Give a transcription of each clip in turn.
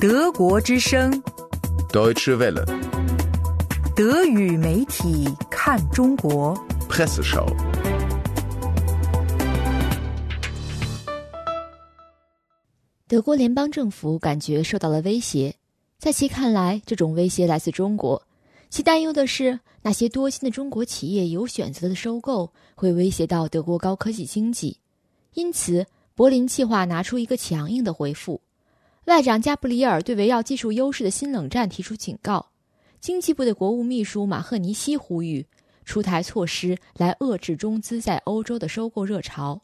德国之声，Deutsche Welle, 德语媒体看中国。Presseschau. 德国联邦政府感觉受到了威胁，在其看来，这种威胁来自中国。其担忧的是，那些多心的中国企业有选择的收购会威胁到德国高科技经济。因此，柏林计划拿出一个强硬的回复。外长加布里尔对围绕技术优势的新冷战提出警告。经济部的国务秘书马赫尼西呼吁出台措施来遏制中资在欧洲的收购热潮。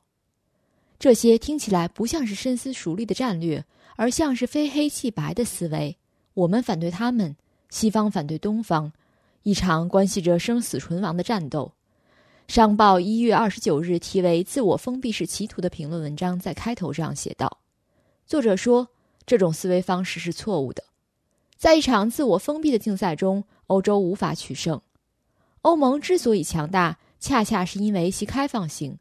这些听起来不像是深思熟虑的战略，而像是非黑即白的思维。我们反对他们，西方反对东方，一场关系着生死存亡的战斗。商报一月二十九日题为“自我封闭式歧途”的评论文章在开头这样写道：“作者说，这种思维方式是错误的。在一场自我封闭的竞赛中，欧洲无法取胜。欧盟之所以强大，恰恰是因为其开放性。”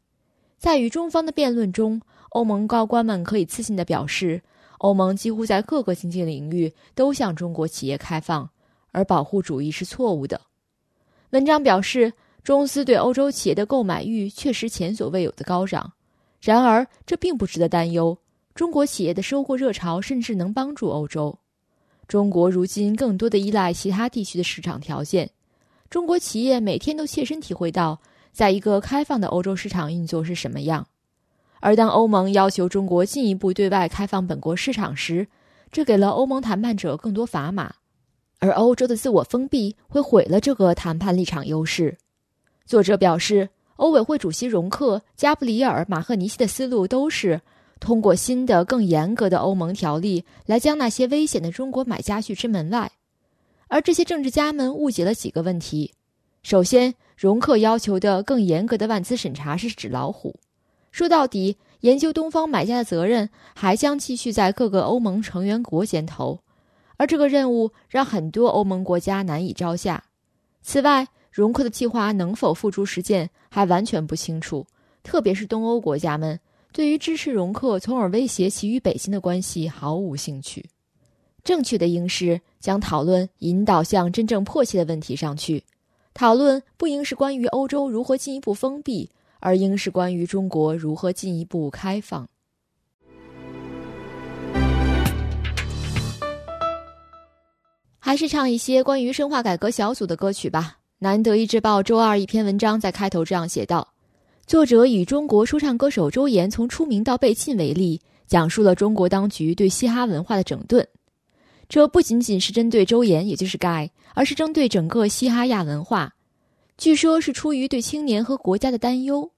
在与中方的辩论中，欧盟高官们可以自信地表示，欧盟几乎在各个经济领域都向中国企业开放，而保护主义是错误的。文章表示，中资对欧洲企业的购买欲确实前所未有的高涨，然而这并不值得担忧。中国企业的收购热潮甚至能帮助欧洲。中国如今更多的依赖其他地区的市场条件，中国企业每天都切身体会到。在一个开放的欧洲市场运作是什么样？而当欧盟要求中国进一步对外开放本国市场时，这给了欧盟谈判者更多砝码，而欧洲的自我封闭会毁了这个谈判立场优势。作者表示，欧委会主席容克、加布里尔、马赫尼西的思路都是通过新的、更严格的欧盟条例来将那些危险的中国买家拒之门外，而这些政治家们误解了几个问题。首先，容克要求的更严格的万资审查是纸老虎。说到底，研究东方买家的责任还将继续在各个欧盟成员国肩头，而这个任务让很多欧盟国家难以招架。此外，容克的计划能否付诸实践还完全不清楚，特别是东欧国家们对于支持容克，从而威胁其与北京的关系毫无兴趣。正确的应是将讨论引导向真正迫切的问题上去。讨论不应是关于欧洲如何进一步封闭，而应是关于中国如何进一步开放。还是唱一些关于深化改革小组的歌曲吧。南德意志报周二一篇文章在开头这样写道：“作者以中国说唱歌手周岩从出名到被禁为例，讲述了中国当局对嘻哈文化的整顿。这不仅仅是针对周岩，也就是 Guy。”而是针对整个嘻哈亚文化，据说是出于对青年和国家的担忧。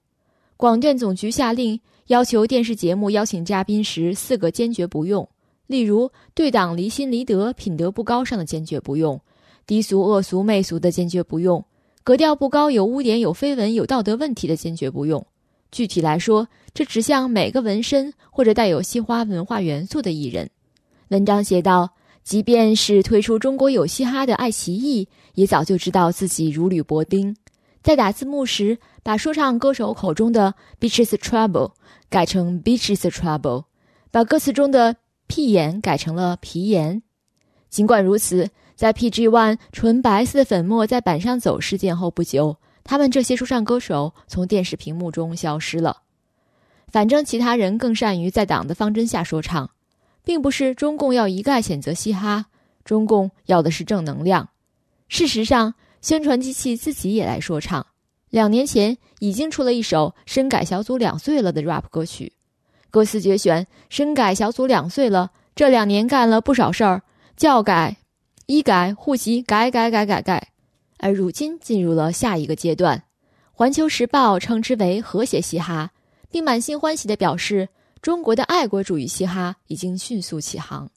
广电总局下令要求电视节目邀请嘉宾时四个坚决不用，例如对党离心离德、品德不高尚的坚决不用，低俗恶俗媚俗的坚决不用，格调不高、有污点、有绯闻、有道德问题的坚决不用。具体来说，这指向每个纹身或者带有嘻哈文化元素的艺人。文章写道。即便是推出中国有嘻哈的爱奇艺，也早就知道自己如履薄冰。在打字幕时，把说唱歌手口中的 “bitches trouble” 改成 “bitches trouble”，把歌词中的“屁眼”改成了“皮炎”。尽管如此，在 PG One 纯白色的粉末在板上走事件后不久，他们这些说唱歌手从电视屏幕中消失了。反正其他人更善于在党的方针下说唱。并不是中共要一概谴责嘻哈，中共要的是正能量。事实上，宣传机器自己也来说唱。两年前已经出了一首“深改小组两岁了”的 rap 歌曲，歌词节选：“深改小组两岁了，这两年干了不少事儿，教改、医改、户籍改改改改改。”而如今进入了下一个阶段，《环球时报》称之为“和谐嘻哈”，并满心欢喜地表示。中国的爱国主义嘻哈已经迅速起航。